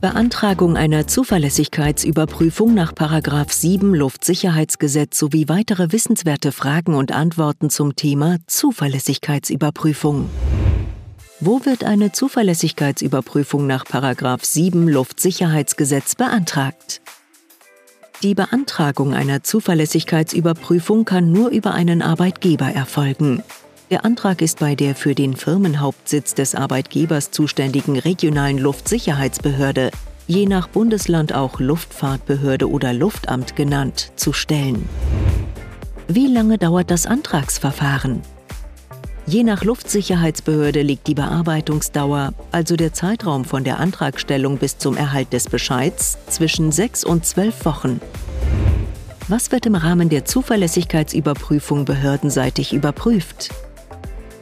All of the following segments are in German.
Beantragung einer Zuverlässigkeitsüberprüfung nach 7 Luftsicherheitsgesetz sowie weitere wissenswerte Fragen und Antworten zum Thema Zuverlässigkeitsüberprüfung. Wo wird eine Zuverlässigkeitsüberprüfung nach 7 Luftsicherheitsgesetz beantragt? Die Beantragung einer Zuverlässigkeitsüberprüfung kann nur über einen Arbeitgeber erfolgen. Der Antrag ist bei der für den Firmenhauptsitz des Arbeitgebers zuständigen regionalen Luftsicherheitsbehörde, je nach Bundesland auch Luftfahrtbehörde oder Luftamt genannt, zu stellen. Wie lange dauert das Antragsverfahren? Je nach Luftsicherheitsbehörde liegt die Bearbeitungsdauer, also der Zeitraum von der Antragstellung bis zum Erhalt des Bescheids, zwischen sechs und zwölf Wochen. Was wird im Rahmen der Zuverlässigkeitsüberprüfung behördenseitig überprüft?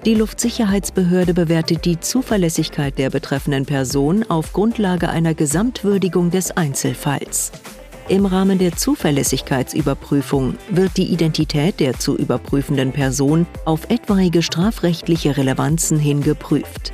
Die Luftsicherheitsbehörde bewertet die Zuverlässigkeit der betreffenden Person auf Grundlage einer Gesamtwürdigung des Einzelfalls. Im Rahmen der Zuverlässigkeitsüberprüfung wird die Identität der zu überprüfenden Person auf etwaige strafrechtliche Relevanzen hin geprüft.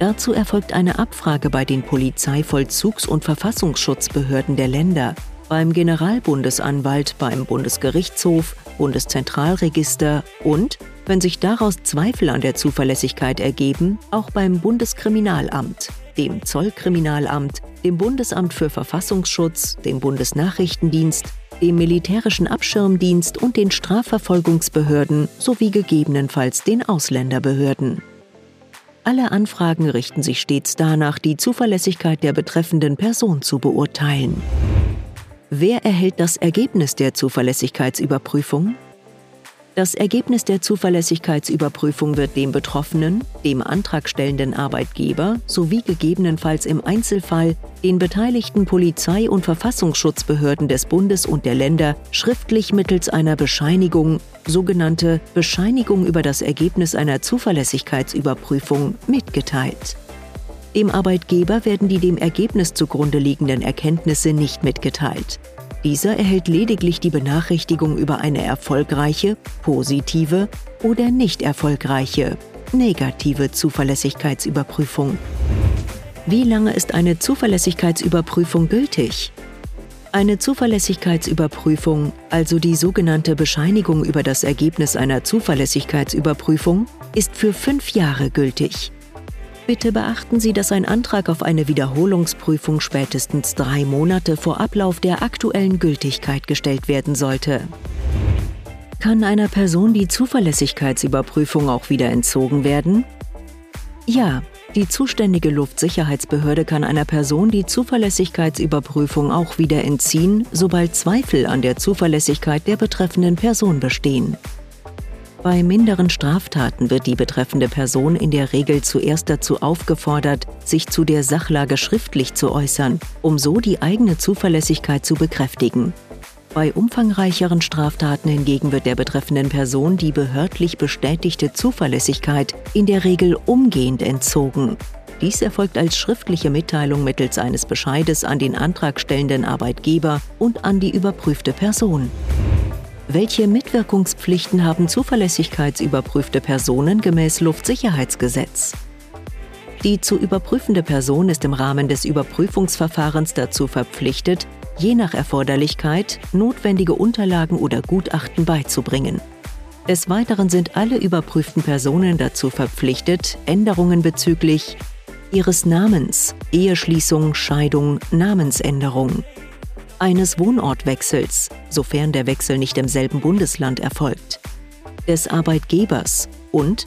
Dazu erfolgt eine Abfrage bei den Polizeivollzugs- und Verfassungsschutzbehörden der Länder, beim Generalbundesanwalt, beim Bundesgerichtshof, Bundeszentralregister und, wenn sich daraus Zweifel an der Zuverlässigkeit ergeben, auch beim Bundeskriminalamt dem Zollkriminalamt, dem Bundesamt für Verfassungsschutz, dem Bundesnachrichtendienst, dem Militärischen Abschirmdienst und den Strafverfolgungsbehörden sowie gegebenenfalls den Ausländerbehörden. Alle Anfragen richten sich stets danach, die Zuverlässigkeit der betreffenden Person zu beurteilen. Wer erhält das Ergebnis der Zuverlässigkeitsüberprüfung? Das Ergebnis der Zuverlässigkeitsüberprüfung wird dem Betroffenen, dem antragstellenden Arbeitgeber sowie gegebenenfalls im Einzelfall den beteiligten Polizei- und Verfassungsschutzbehörden des Bundes und der Länder schriftlich mittels einer Bescheinigung, sogenannte Bescheinigung über das Ergebnis einer Zuverlässigkeitsüberprüfung, mitgeteilt. Dem Arbeitgeber werden die dem Ergebnis zugrunde liegenden Erkenntnisse nicht mitgeteilt. Dieser erhält lediglich die Benachrichtigung über eine erfolgreiche, positive oder nicht erfolgreiche, negative Zuverlässigkeitsüberprüfung. Wie lange ist eine Zuverlässigkeitsüberprüfung gültig? Eine Zuverlässigkeitsüberprüfung, also die sogenannte Bescheinigung über das Ergebnis einer Zuverlässigkeitsüberprüfung, ist für fünf Jahre gültig. Bitte beachten Sie, dass ein Antrag auf eine Wiederholungsprüfung spätestens drei Monate vor Ablauf der aktuellen Gültigkeit gestellt werden sollte. Kann einer Person die Zuverlässigkeitsüberprüfung auch wieder entzogen werden? Ja, die zuständige Luftsicherheitsbehörde kann einer Person die Zuverlässigkeitsüberprüfung auch wieder entziehen, sobald Zweifel an der Zuverlässigkeit der betreffenden Person bestehen. Bei minderen Straftaten wird die betreffende Person in der Regel zuerst dazu aufgefordert, sich zu der Sachlage schriftlich zu äußern, um so die eigene Zuverlässigkeit zu bekräftigen. Bei umfangreicheren Straftaten hingegen wird der betreffenden Person die behördlich bestätigte Zuverlässigkeit in der Regel umgehend entzogen. Dies erfolgt als schriftliche Mitteilung mittels eines Bescheides an den antragstellenden Arbeitgeber und an die überprüfte Person. Welche Mitwirkungspflichten haben zuverlässigkeitsüberprüfte Personen gemäß Luftsicherheitsgesetz? Die zu überprüfende Person ist im Rahmen des Überprüfungsverfahrens dazu verpflichtet, je nach Erforderlichkeit notwendige Unterlagen oder Gutachten beizubringen. Des Weiteren sind alle überprüften Personen dazu verpflichtet, Änderungen bezüglich ihres Namens, Eheschließung, Scheidung, Namensänderung, eines Wohnortwechsels, sofern der Wechsel nicht im selben Bundesland erfolgt, des Arbeitgebers und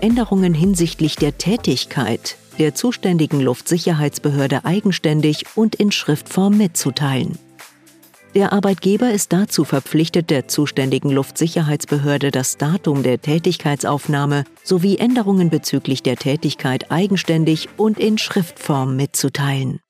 Änderungen hinsichtlich der Tätigkeit der zuständigen Luftsicherheitsbehörde eigenständig und in Schriftform mitzuteilen. Der Arbeitgeber ist dazu verpflichtet, der zuständigen Luftsicherheitsbehörde das Datum der Tätigkeitsaufnahme sowie Änderungen bezüglich der Tätigkeit eigenständig und in Schriftform mitzuteilen.